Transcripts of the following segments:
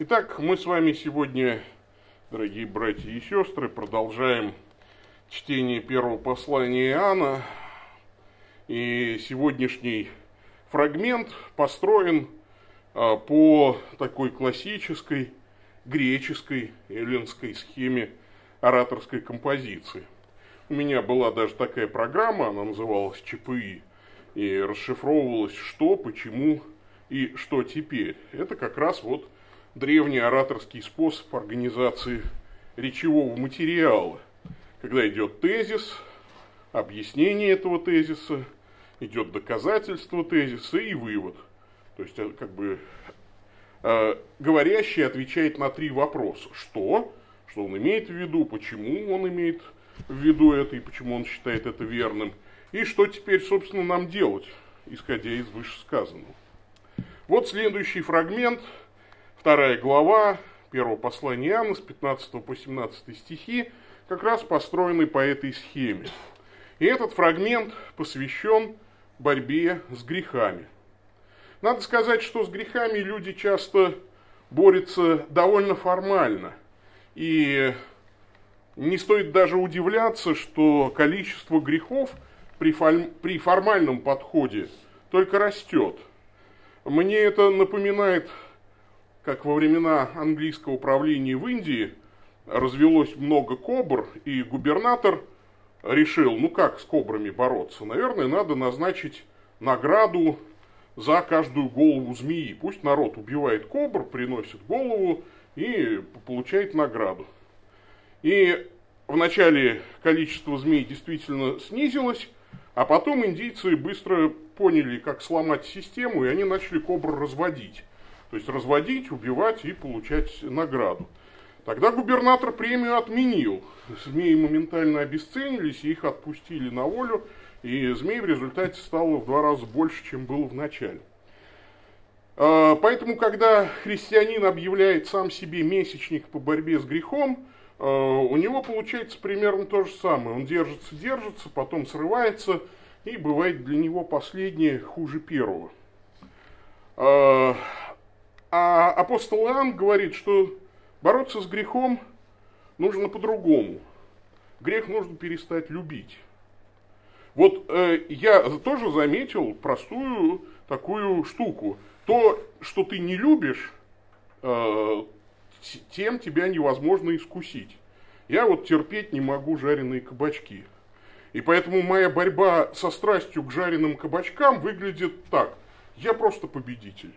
Итак, мы с вами сегодня, дорогие братья и сестры, продолжаем чтение первого послания Иоанна. И сегодняшний фрагмент построен а, по такой классической греческой эллинской схеме ораторской композиции. У меня была даже такая программа, она называлась ЧПИ, и расшифровывалась что, почему и что теперь. Это как раз вот древний ораторский способ организации речевого материала, когда идет тезис, объяснение этого тезиса, идет доказательство тезиса и вывод. То есть, э, как бы, э, говорящий отвечает на три вопроса. Что? Что он имеет в виду, почему он имеет в виду это и почему он считает это верным. И что теперь, собственно, нам делать, исходя из вышесказанного. Вот следующий фрагмент – вторая глава первого послания Иоанна с 15 по 17 стихи как раз построены по этой схеме. И этот фрагмент посвящен борьбе с грехами. Надо сказать, что с грехами люди часто борются довольно формально. И не стоит даже удивляться, что количество грехов при, при формальном подходе только растет. Мне это напоминает как во времена английского управления в Индии развелось много кобр, и губернатор решил, ну как с кобрами бороться? Наверное, надо назначить награду за каждую голову змеи. Пусть народ убивает кобр, приносит голову и получает награду. И вначале количество змей действительно снизилось, а потом индийцы быстро поняли, как сломать систему, и они начали кобр разводить. То есть разводить, убивать и получать награду. Тогда губернатор премию отменил. Змеи моментально обесценились, их отпустили на волю, и змей в результате стало в два раза больше, чем было в начале. А, поэтому, когда христианин объявляет сам себе месячник по борьбе с грехом, а, у него получается примерно то же самое. Он держится, держится, потом срывается, и бывает для него последнее хуже первого. А, апостол Иоанн говорит, что бороться с грехом нужно по-другому. Грех нужно перестать любить. Вот э, я тоже заметил простую такую штуку. То, что ты не любишь, э, тем тебя невозможно искусить. Я вот терпеть не могу жареные кабачки. И поэтому моя борьба со страстью к жареным кабачкам выглядит так. Я просто победитель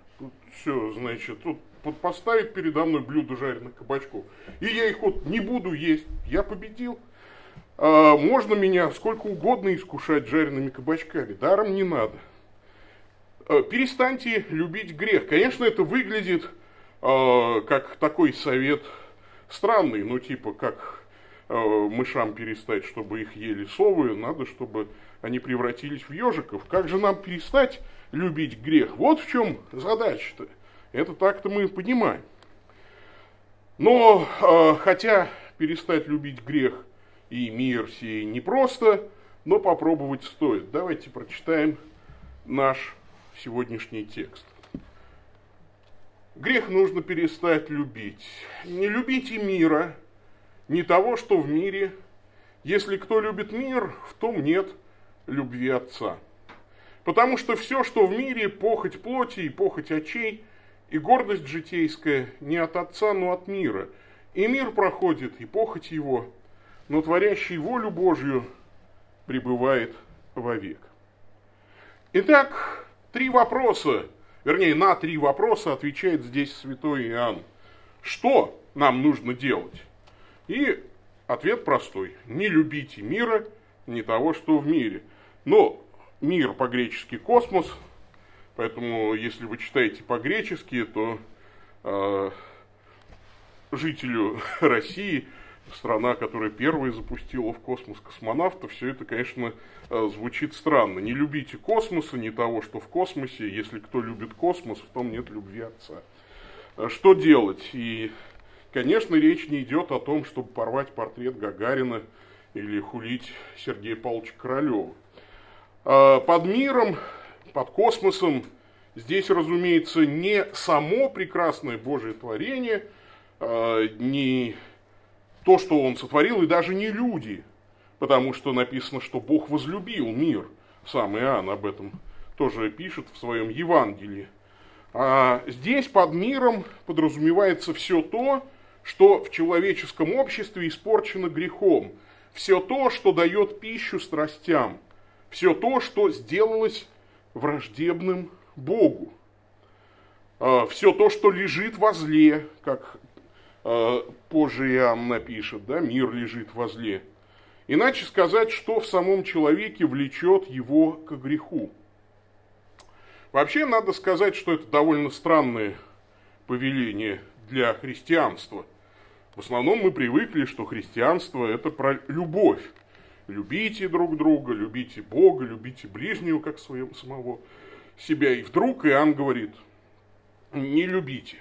все, значит, тут поставить передо мной блюдо жареных кабачков, и я их вот не буду есть, я победил. А, можно меня сколько угодно искушать жареными кабачками, даром не надо. А, перестаньте любить грех. Конечно, это выглядит а, как такой совет странный, ну типа как а, мышам перестать, чтобы их ели совы, надо, чтобы они превратились в ежиков. Как же нам перестать любить грех. Вот в чем задача-то. Это так-то мы понимаем. Но, э, хотя перестать любить грех и мир сей непросто, но попробовать стоит. Давайте прочитаем наш сегодняшний текст. Грех нужно перестать любить. Не любите мира, не того, что в мире. Если кто любит мир, в том нет любви Отца. Потому что все, что в мире, похоть плоти и похоть очей, и гордость житейская не от Отца, но от мира. И мир проходит, и похоть его, но творящий волю Божью пребывает вовек. Итак, три вопроса, вернее, на три вопроса отвечает здесь святой Иоанн. Что нам нужно делать? И ответ простой. Не любите мира, не того, что в мире. Но мир по-гречески космос, поэтому если вы читаете по-гречески, то э, жителю России, страна, которая первой запустила в космос космонавтов, все это, конечно, э, звучит странно. Не любите космоса, не того, что в космосе. Если кто любит космос, в том нет любви отца. Э, что делать? И, конечно, речь не идет о том, чтобы порвать портрет Гагарина или хулить Сергея Павловича Королева. А, под миром, под космосом здесь, разумеется, не само прекрасное Божие творение, а, не то, что он сотворил, и даже не люди, потому что написано, что Бог возлюбил мир. Сам Иоанн об этом тоже пишет в своем Евангелии. А здесь под миром подразумевается все то, что в человеческом обществе испорчено грехом, все то, что дает пищу страстям, все то, что сделалось враждебным Богу, а, все то, что лежит во зле, как а, позже Иоанн напишет, да, мир лежит во зле. Иначе сказать, что в самом человеке влечет его к греху. Вообще, надо сказать, что это довольно странное повеление для христианства. В основном мы привыкли, что христианство – это про любовь. Любите друг друга, любите Бога, любите ближнего, как своего самого себя. И вдруг Иоанн говорит, не любите.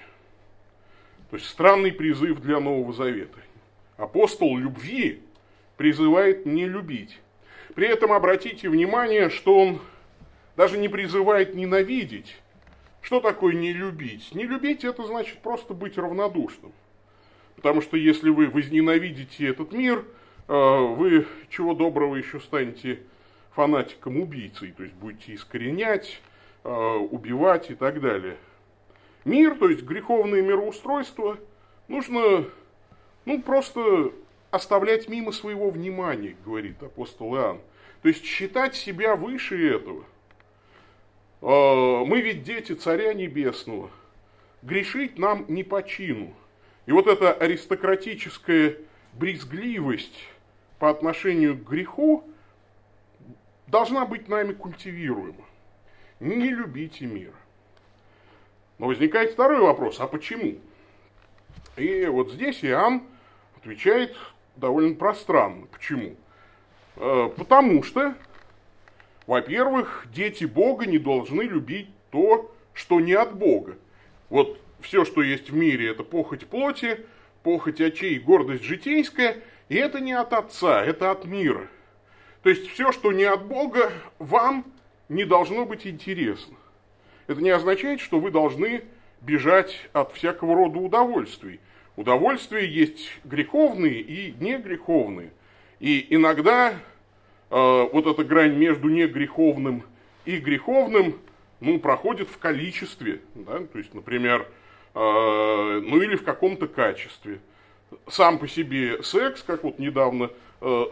То есть странный призыв для Нового Завета. Апостол любви призывает не любить. При этом обратите внимание, что он даже не призывает ненавидеть. Что такое не любить? Не любить это значит просто быть равнодушным. Потому что если вы возненавидите этот мир, вы чего доброго еще станете фанатиком-убийцей, то есть будете искоренять, э, убивать и так далее. Мир, то есть греховное мироустройство, нужно ну, просто оставлять мимо своего внимания, говорит апостол Иоанн. То есть считать себя выше этого. А, мы ведь дети Царя Небесного. Грешить нам не по чину. И вот эта аристократическая брезгливость по отношению к греху должна быть нами культивируема. Не любите мир. Но возникает второй вопрос, а почему? И вот здесь Иоанн отвечает довольно пространно. Почему? Э, потому что, во-первых, дети Бога не должны любить то, что не от Бога. Вот все, что есть в мире, это похоть плоти, похоть очей, гордость житейская, и это не от Отца, это от мира. То есть все, что не от Бога, вам не должно быть интересно. Это не означает, что вы должны бежать от всякого рода удовольствий. Удовольствия есть греховные и негреховные. И иногда э, вот эта грань между негреховным и греховным ну, проходит в количестве. Да? То есть, например, э, ну или в каком-то качестве. Сам по себе секс, как вот недавно э,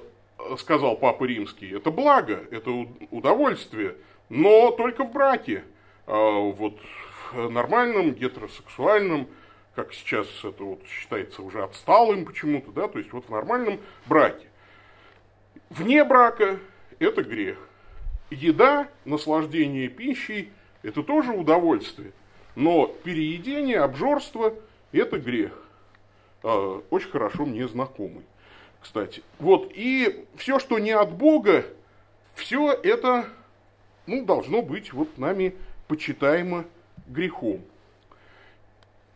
сказал Папа Римский, это благо, это удовольствие, но только в браке. Э, вот в нормальном гетеросексуальном как сейчас это вот считается уже отсталым почему-то, да, то есть вот в нормальном браке. Вне брака это грех. Еда, наслаждение пищей – это тоже удовольствие. Но переедение, обжорство – это грех. А, очень хорошо мне знакомый, кстати. Вот, и все, что не от Бога, все это ну, должно быть вот нами почитаемо грехом.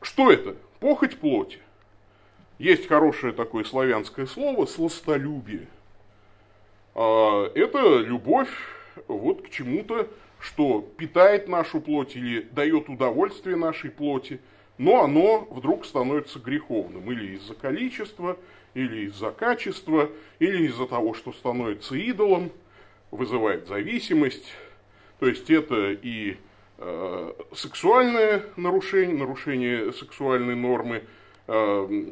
Что это? Похоть плоти. Есть хорошее такое славянское слово сластолюбие. А, это любовь вот к чему-то, что питает нашу плоть или дает удовольствие нашей плоти, но оно вдруг становится греховным или из-за количества, или из-за качества, или из-за того, что становится идолом, вызывает зависимость. То есть это и Э, сексуальное нарушение, нарушение сексуальной нормы, э,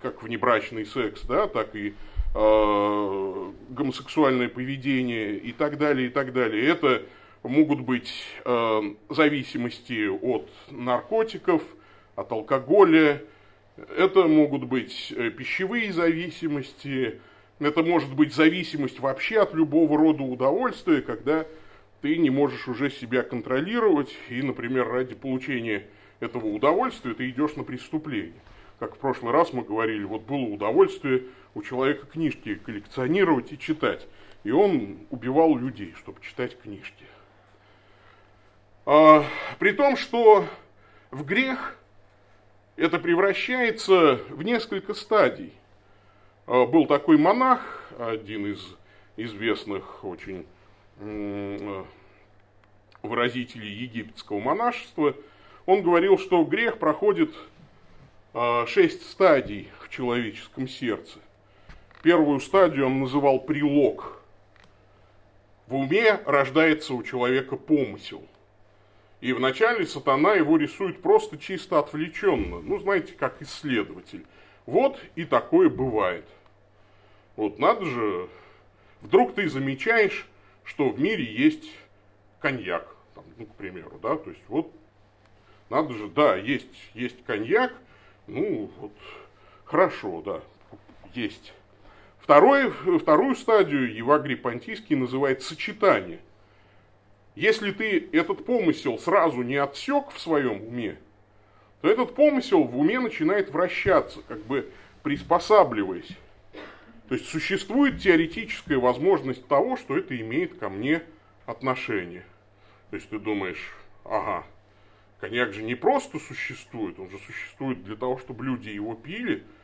как внебрачный секс, да, так и э, гомосексуальное поведение и так далее, и так далее. Это могут быть зависимости от наркотиков, от алкоголя, это могут быть пищевые зависимости, это может быть зависимость вообще от любого рода удовольствия, когда ты не можешь уже себя контролировать, и, например, ради получения этого удовольствия ты идешь на преступление. Как в прошлый раз мы говорили, вот было удовольствие у человека книжки коллекционировать и читать. И он убивал людей, чтобы читать книжки. А, при том, что в грех это превращается в несколько стадий. А, был такой монах, один из известных очень выразителей египетского монашества, он говорил, что грех проходит э, шесть стадий в человеческом сердце. Первую стадию он называл прилог. В уме рождается у человека помысел. И вначале сатана его рисует просто чисто отвлеченно. Ну, знаете, как исследователь. Вот и такое бывает. Вот надо же, вдруг ты замечаешь, что в мире есть коньяк, там, ну, к примеру, да, то есть вот надо же, да, есть, есть коньяк, ну, вот, хорошо, да, есть. Второе, вторую стадию Евагрий Понтийский называет сочетание. Если ты этот помысел сразу не отсек в своем уме, то этот помысел в уме начинает вращаться, как бы приспосабливаясь. То есть существует теоретическая возможность того, что это имеет ко мне отношение. То есть ты думаешь, ага, коньяк же не просто существует, он же существует для того, чтобы люди его пили –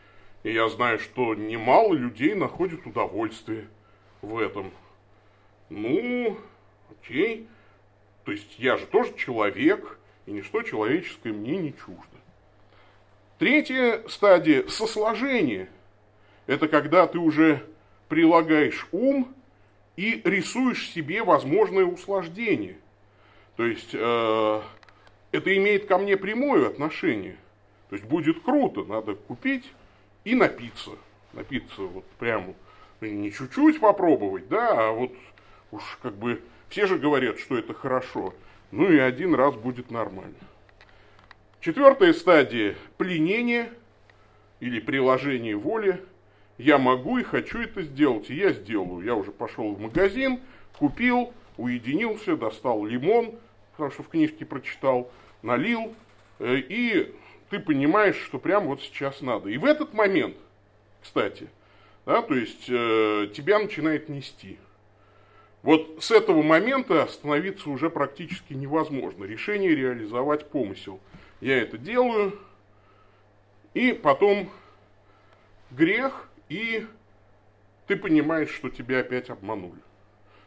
и я знаю, что немало людей находят удовольствие в этом. Ну, окей. То есть я же тоже человек, и ничто человеческое мне не чуждо. Третья стадия – сосложение. Это когда ты уже прилагаешь ум и рисуешь себе возможное услаждение. То есть э, это имеет ко мне прямое отношение. То есть будет круто, надо купить и напиться. Напиться вот прямо не чуть-чуть попробовать, да, а вот уж как бы все же говорят, что это хорошо. Ну и один раз будет нормально. Четвертая стадия – пленение или приложение воли. Я могу и хочу это сделать, и я сделаю. Я уже пошел в магазин, купил, уединился, достал лимон, потому что в книжке прочитал, налил, э, и ты понимаешь, что прямо вот сейчас надо. И в этот момент, кстати, да, то есть э, тебя начинает нести. Вот с этого момента остановиться уже практически невозможно. Решение реализовать помысел. Я это делаю, и потом грех, и ты понимаешь, что тебя опять обманули.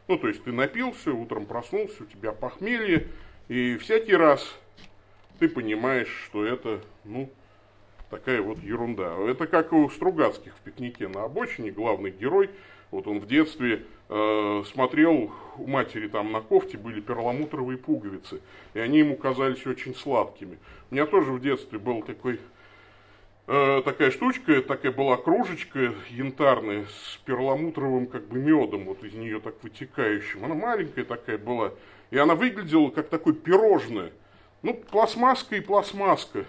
Ну, то есть ты напился, утром проснулся, у тебя похмелье, и всякий раз ты понимаешь, что это, ну, такая вот ерунда. Это как у Стругацких в пикнике на обочине, главный герой, вот он в детстве смотрел, у матери там на кофте были перламутровые пуговицы, и они ему казались очень сладкими. У меня тоже в детстве был такой, э, такая штучка, такая была кружечка янтарная с перламутровым как бы медом, вот из нее так вытекающим. Она маленькая такая была, и она выглядела как такое пирожное – ну, пластмасска и пластмасска.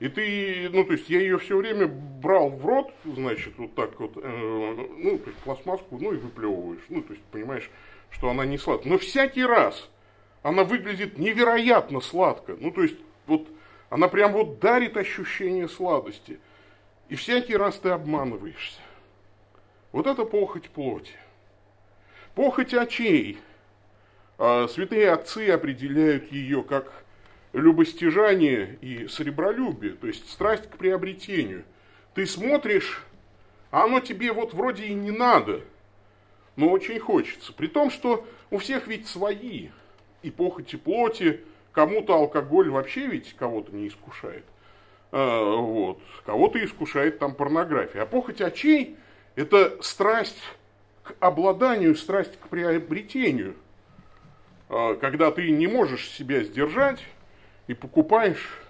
И ты, ну, то есть я ее все время брал в рот, значит, вот так вот, э, ну, то есть пластмасску, ну, и выплевываешь. Ну, то есть понимаешь, что она не сладкая. Но всякий раз она выглядит невероятно сладко. Ну, то есть вот она прям вот дарит ощущение сладости. И всякий раз ты обманываешься. Вот это похоть плоти. Похоть очей. А святые отцы определяют ее как любостяжание и сребролюбие, то есть страсть к приобретению. Ты смотришь, а оно тебе вот вроде и не надо, но очень хочется. При том, что у всех ведь свои и похоти плоти, кому-то алкоголь вообще ведь кого-то не искушает. А, вот. Кого-то искушает там порнография. А похоть очей – это страсть к обладанию, страсть к приобретению. А, когда ты не можешь себя сдержать, и покупаешь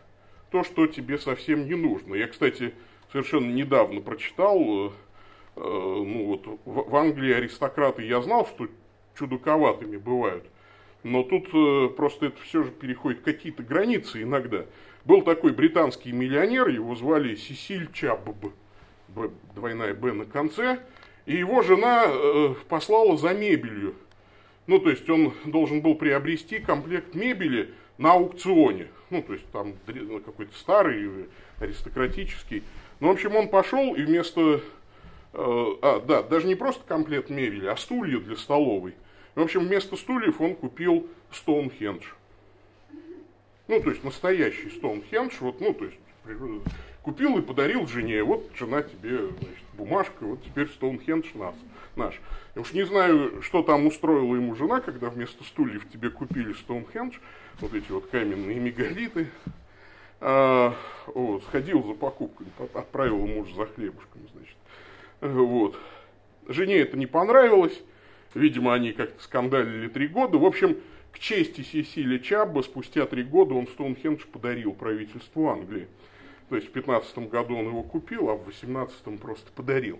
то, что тебе совсем не нужно. Я, кстати, совершенно недавно прочитал, э, э, ну вот в, Англии аристократы, я знал, что чудаковатыми бывают, но тут э, просто это все же переходит какие-то границы иногда. Был такой британский миллионер, его звали Сесиль Чабб, двойная Б на конце, и его жена послала за мебелью. Ну, то есть он должен был приобрести комплект мебели на аукционе. Ну, то есть там ну, какой-то старый, аристократический. Ну, в общем, он пошел и вместо... Э, а, да, даже не просто комплект мебели, а стулья для столовой. В общем, вместо стульев он купил Стоунхендж. Ну, то есть настоящий Стоунхендж, вот, ну, то есть купил и подарил жене. Вот жена тебе, значит, бумажка, вот теперь Стоунхендж нас, наш. Я уж не знаю, что там устроила ему жена, когда вместо стульев тебе купили Стоунхендж, вот эти вот каменные мегалиты. А, вот, сходил за покупками, отправил муж за хлебушком, значит. Вот. Жене это не понравилось. Видимо, они как-то скандалили три года. В общем, к чести Сесилия Чабба, спустя три года он Стоунхендж подарил правительству Англии. То есть в 15 году он его купил, а в 18 просто подарил.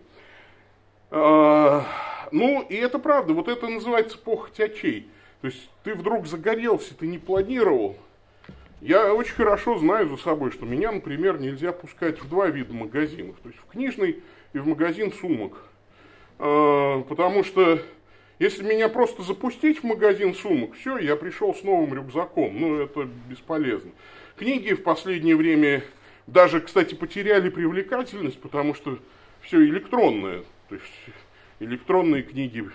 А, ну, и это правда, вот это называется похоть очей. То есть ты вдруг загорелся, ты не планировал. Я очень хорошо знаю за собой, что меня, например, нельзя пускать в два вида магазинов. То есть в книжный и в магазин сумок. А, потому что если меня просто запустить в магазин сумок, все, я пришел с новым рюкзаком. Ну, это бесполезно. Книги в последнее время даже, кстати, потеряли привлекательность, потому что все электронное. То есть электронные книги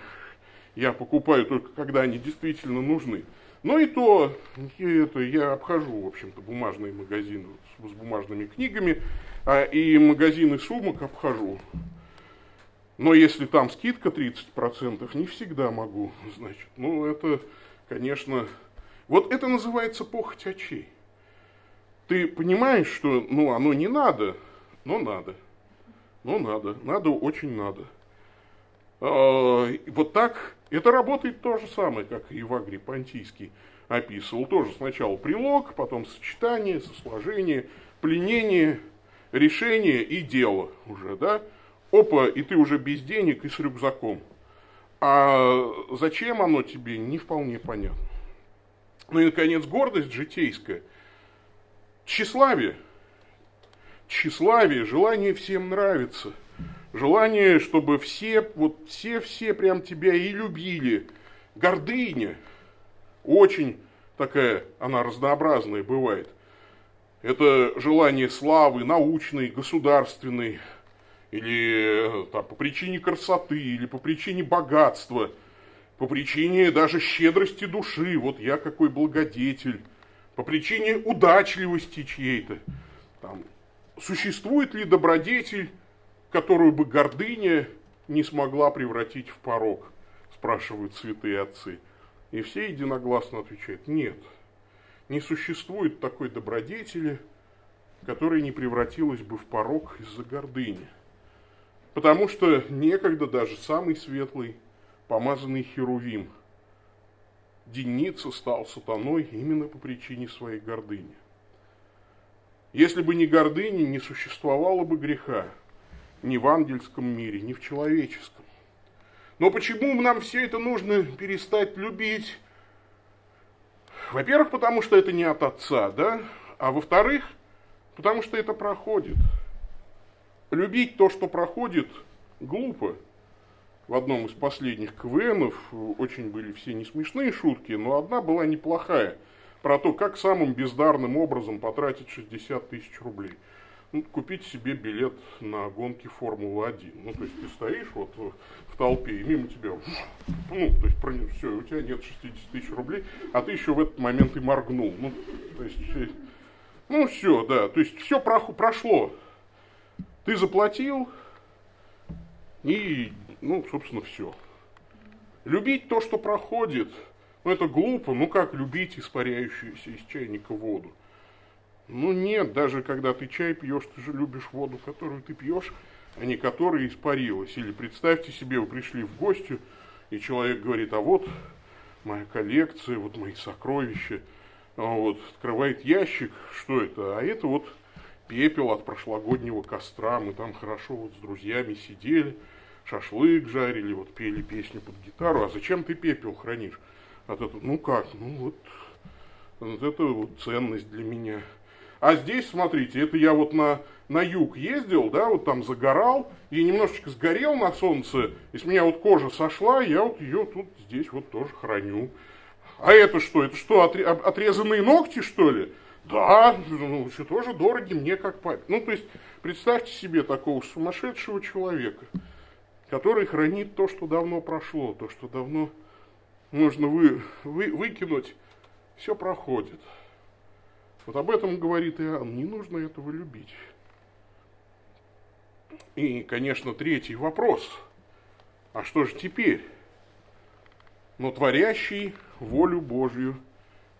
я покупаю только когда они действительно нужны. Но и то, это я обхожу, в общем-то, бумажные магазины с, с бумажными книгами, а, и магазины сумок обхожу. Но если там скидка 30%, не всегда могу, значит. Ну, это, конечно, вот это называется похоть очей. Ты понимаешь, что, ну, оно не надо, но надо. Но надо, надо, очень надо. А, вот так, это работает то же самое, как и Евагрий Понтийский описывал. Тоже сначала прилог, потом сочетание, сосложение, пленение, решение и дело уже, да? Опа, и ты уже без денег и с рюкзаком. А зачем оно тебе, не вполне понятно. Ну и, наконец, гордость житейская. Тщеславие. Тщеславие, желание всем нравиться. Желание, чтобы все, вот все-все прям тебя и любили. Гордыня. Очень такая, она разнообразная бывает. Это желание славы научной, государственной, или э, там, по причине красоты, или по причине богатства, по причине даже щедрости души, вот я какой благодетель, по причине удачливости чьей-то. Там, существует ли добродетель, которую бы гордыня не смогла превратить в порог, спрашивают святые отцы. И все единогласно отвечают, нет, не существует такой добродетели, которая не превратилась бы в порог из-за гордыни. Потому что некогда даже самый светлый, помазанный Херувим, Деница стал сатаной именно по причине своей гордыни. Если бы не гордыни, не существовало бы греха ни в ангельском мире, ни в человеческом. Но почему нам все это нужно перестать любить? Во-первых, потому что это не от отца, да? А во-вторых, потому что это проходит – Любить то, что проходит, глупо. В одном из последних КВНов очень были все не смешные шутки, но одна была неплохая. Про то, как самым бездарным образом потратить 60 тысяч рублей. Ну, купить себе билет на гонки Формулы-1. Ну, то есть ты стоишь вот в толпе, и мимо тебя, ну, то есть все, у тебя нет 60 тысяч рублей, а ты еще в этот момент и моргнул. Ну, то есть, э, ну, все, да, то есть все прошло. Ты заплатил, и, ну, собственно, все. Любить то, что проходит, ну, это глупо. Ну, как любить испаряющуюся из чайника воду? Ну, нет, даже когда ты чай пьешь, ты же любишь воду, которую ты пьешь, а не которая испарилась. Или представьте себе, вы пришли в гости, и человек говорит, а вот моя коллекция, вот мои сокровища. А вот, открывает ящик, что это? А это вот пепел от прошлогоднего костра. Мы там хорошо вот с друзьями сидели, шашлык жарили, вот пели песню под гитару. А зачем ты пепел хранишь? А тут, ну как, ну вот, вот это вот ценность для меня. А здесь, смотрите, это я вот на, на юг ездил, да, вот там загорал, и немножечко сгорел на солнце, и с меня вот кожа сошла, я вот ее тут здесь вот тоже храню. А это что? Это что, отрезанные ногти, что ли? Да, ну, все тоже дороги мне как папе. Ну, то есть, представьте себе такого сумасшедшего человека, который хранит то, что давно прошло, то, что давно нужно вы, вы, выкинуть, все проходит. Вот об этом говорит Иоанн. Не нужно этого любить. И, конечно, третий вопрос. А что же теперь? Но творящий волю Божью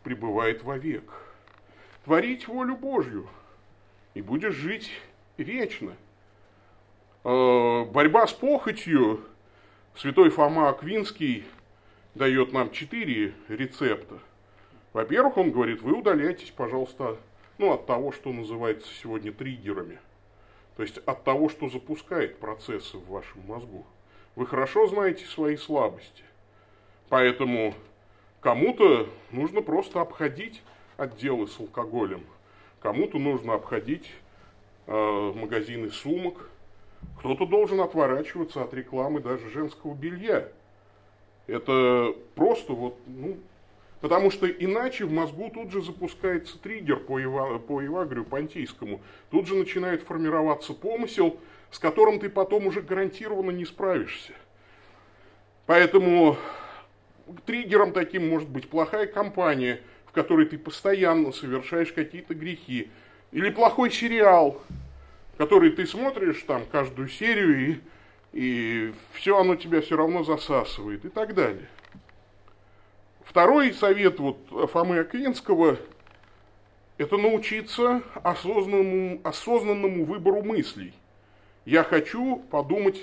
пребывает вовек. Творить волю Божью, и будешь жить вечно. Э, борьба с похотью святой Фома Аквинский дает нам четыре рецепта. Во-первых, он говорит, вы удаляйтесь, пожалуйста, ну, от того, что называется сегодня триггерами. То есть от того, что запускает процессы в вашем мозгу. Вы хорошо знаете свои слабости. Поэтому кому-то нужно просто обходить отделы с алкоголем. Кому-то нужно обходить э, магазины сумок. Кто-то должен отворачиваться от рекламы даже женского белья. Это просто вот, ну, потому что иначе в мозгу тут же запускается триггер по, Ива, по Евагрию Понтийскому. Тут же начинает формироваться помысел, с которым ты потом уже гарантированно не справишься. Поэтому триггером таким может быть плохая компания, в которой ты постоянно совершаешь какие-то грехи. Или плохой сериал, который ты смотришь там каждую серию и и все оно тебя все равно засасывает и так далее. Второй совет вот Фомы Аквинского – это научиться осознанному, осознанному выбору мыслей. Я хочу подумать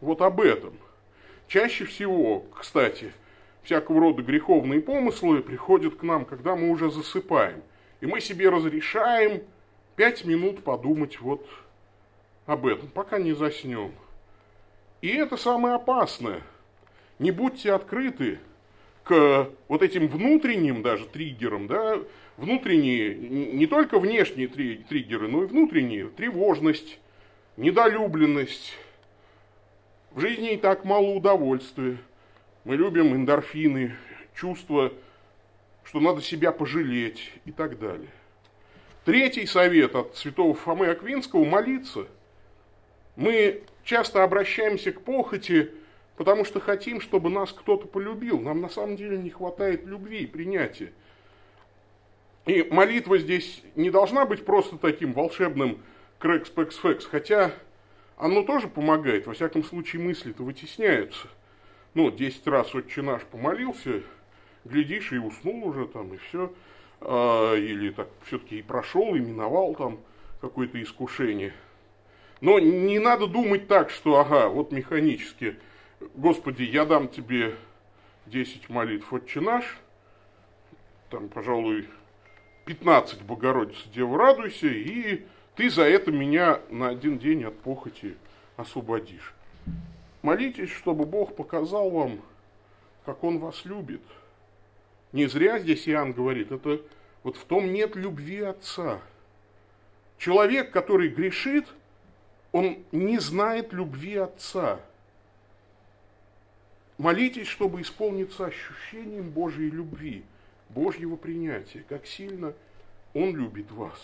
вот об этом. Чаще всего, кстати, всякого рода греховные помыслы приходят к нам, когда мы уже засыпаем. И мы себе разрешаем пять минут подумать вот об этом, пока не заснем. И это самое опасное. Не будьте открыты к вот этим внутренним даже триггерам, да, внутренние, не только внешние триггеры, но и внутренние, тревожность, недолюбленность. В жизни и так мало удовольствия. Мы любим эндорфины, чувство, что надо себя пожалеть и так далее. Третий совет от святого Фомы Аквинского – молиться. Мы часто обращаемся к похоти, потому что хотим, чтобы нас кто-то полюбил. Нам на самом деле не хватает любви и принятия. И молитва здесь не должна быть просто таким волшебным крекс-пекс-фекс, хотя оно тоже помогает, во всяком случае мысли-то вытесняются. Ну, 10 раз отче наш помолился, глядишь, и уснул уже там, и все. А, или так все-таки и прошел, и миновал там какое-то искушение – но не надо думать так, что, ага, вот механически, Господи, я дам тебе 10 молитв «Отче наш», там, пожалуй, 15 Богородица Дева радуйся, и ты за это меня на один день от похоти освободишь. Молитесь, чтобы Бог показал вам, как Он вас любит. Не зря здесь Иоанн говорит, это вот в том нет любви Отца. Человек, который грешит – он не знает любви Отца. Молитесь, чтобы исполниться ощущением Божьей любви, Божьего принятия, как сильно Он любит вас.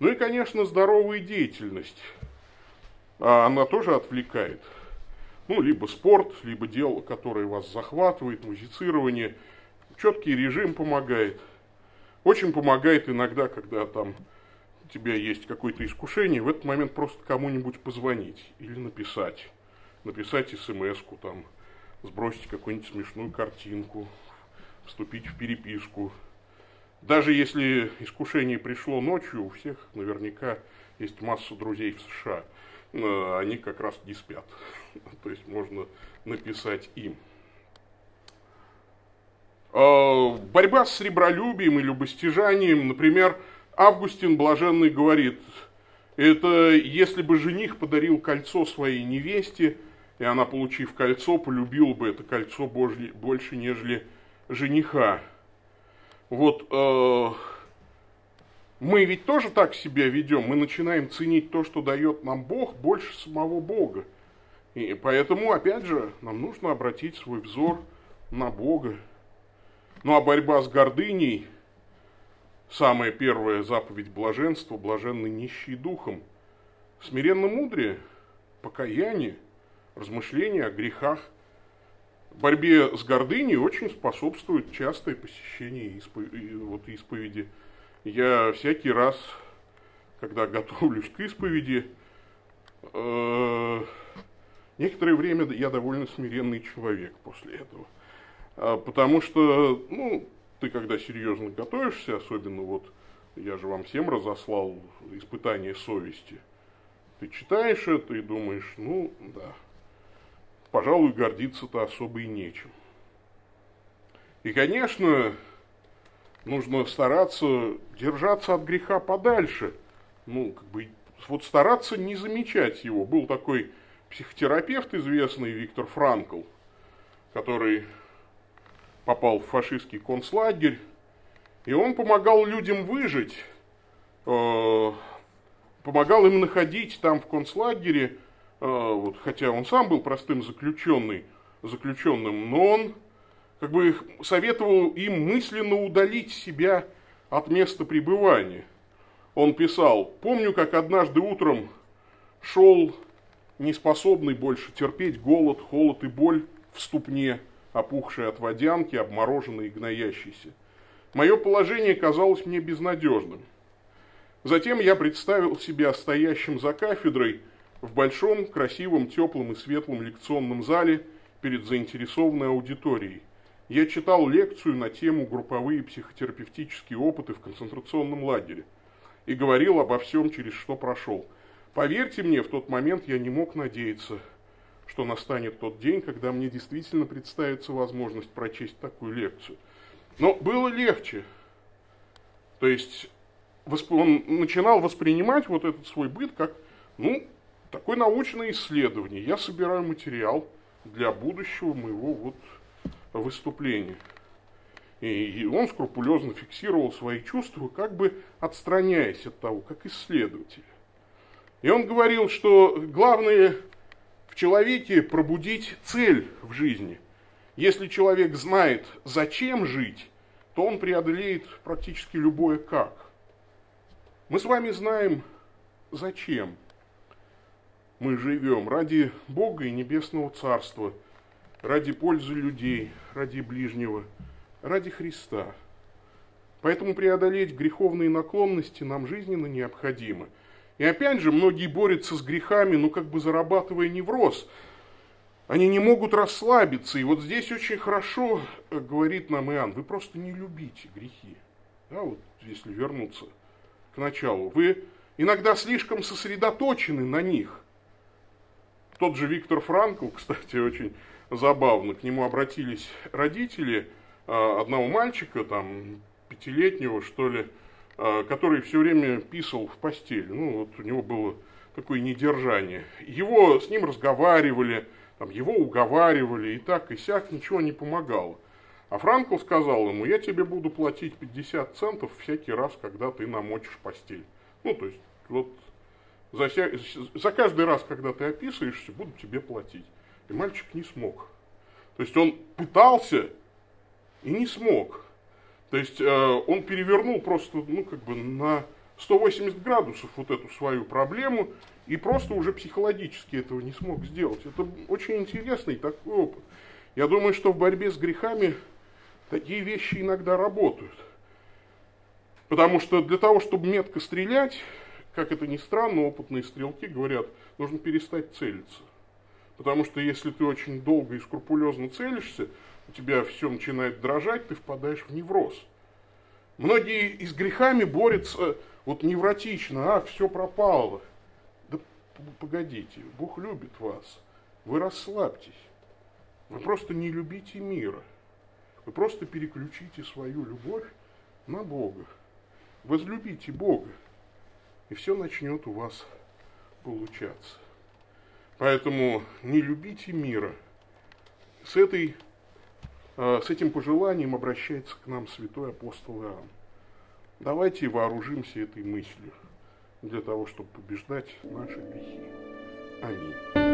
Ну и, конечно, здоровая деятельность. А она тоже отвлекает. Ну, либо спорт, либо дело, которое вас захватывает, музицирование. Четкий режим помогает. Очень помогает иногда, когда там тебя есть какое-то искушение, в этот момент просто кому-нибудь позвонить или написать. Написать смс-ку там, сбросить какую-нибудь смешную картинку, вступить в переписку. Даже если искушение пришло ночью, у всех наверняка есть масса друзей в США. Они как раз не спят. То есть можно написать им. А, борьба с сребролюбием и любостяжанием, например, Августин Блаженный говорит, это если бы жених подарил кольцо своей невесте, и она, получив кольцо, полюбила бы это кольцо больше, нежели жениха. Вот э, мы ведь тоже так себя ведем, мы начинаем ценить то, что дает нам Бог, больше самого Бога. И поэтому, опять же, нам нужно обратить свой взор на Бога. Ну а борьба с гордыней – Самая первая заповедь блаженства – блаженный нищий духом. Смиренно мудрее, покаяние, размышления о грехах. Борьбе с гордыней очень способствует частое посещение вот, исповеди я всякий раз, когда готовлюсь к исповеди, э, некоторое время я довольно смиренный человек после этого. А, потому что, ну, ты когда серьезно готовишься, особенно вот, я же вам всем разослал испытание совести, ты читаешь это и думаешь, ну, да, пожалуй, гордиться-то особо и нечем. И, конечно, нужно стараться держаться от греха подальше. Ну, как бы, вот стараться не замечать его. Был такой психотерапевт известный Виктор Франкл, который попал в фашистский концлагерь, и он помогал людям выжить, э, помогал им находить там в концлагере, э, вот, хотя он сам был простым заключенный, заключенным, но он как бы советовал им мысленно удалить себя от места пребывания. Он писал, помню, как однажды утром шел неспособный больше терпеть голод, холод и боль в ступне, опухшей от водянки, обмороженной и гноящейся. Мое положение казалось мне безнадежным. Затем я представил себя стоящим за кафедрой в большом, красивом, теплом и светлом лекционном зале перед заинтересованной аудиторией. Я читал лекцию на тему «Групповые психотерапевтические опыты в концентрационном лагере» и говорил обо всем, через что прошел. Поверьте мне, в тот момент я не мог надеяться, что настанет тот день, когда мне действительно представится возможность прочесть такую лекцию. Но было легче. То есть он начинал воспринимать вот этот свой быт как, ну, такое научное исследование. Я собираю материал для будущего моего вот выступлений. И он скрупулезно фиксировал свои чувства, как бы отстраняясь от того, как исследователь. И он говорил, что главное в человеке пробудить цель в жизни. Если человек знает, зачем жить, то он преодолеет практически любое как. Мы с вами знаем, зачем мы живем. Ради Бога и Небесного Царства – ради пользы людей, ради ближнего, ради Христа. Поэтому преодолеть греховные наклонности нам жизненно необходимо. И опять же, многие борются с грехами, ну как бы зарабатывая невроз. Они не могут расслабиться. И вот здесь очень хорошо э, говорит нам Иоанн, вы просто не любите грехи. Да, вот если вернуться к началу. Вы иногда слишком сосредоточены на них. Тот же Виктор Франкл, кстати, очень забавно. К нему обратились родители а, одного мальчика, там, пятилетнего, что ли, который все время писал в постель. Ну, вот у него было такое недержание. Его с ним разговаривали, там, его уговаривали, и так, и сяк, ничего не помогало. А Франкл сказал ему, я тебе буду платить 50 центов всякий раз, когда ты намочишь постель. Ну, то есть, вот за, за каждый раз, когда ты описываешься, буду тебе платить. И мальчик не смог. То есть он пытался и не смог. То есть э, он перевернул просто, ну, как бы на 180 градусов вот эту свою проблему и просто уже психологически этого не смог сделать. Это очень интересный такой опыт. Я думаю, что в борьбе с грехами такие вещи иногда работают. Потому что для того, чтобы метко стрелять, как это ни странно, опытные стрелки говорят, нужно перестать целиться. Потому что если ты очень долго и скрупулезно целишься, у тебя все начинает дрожать, ты впадаешь в невроз. Многие и с грехами борются вот невротично, а, все пропало. Да погодите, Бог любит вас. Вы расслабьтесь. Вы просто не любите мира. Вы просто переключите свою любовь на Бога. Возлюбите Бога. И все начнет у вас получаться. Поэтому не любите мира. С, этой, с этим пожеланием обращается к нам святой апостол Иоанн. Давайте вооружимся этой мыслью для того, чтобы побеждать наши грехи. Аминь.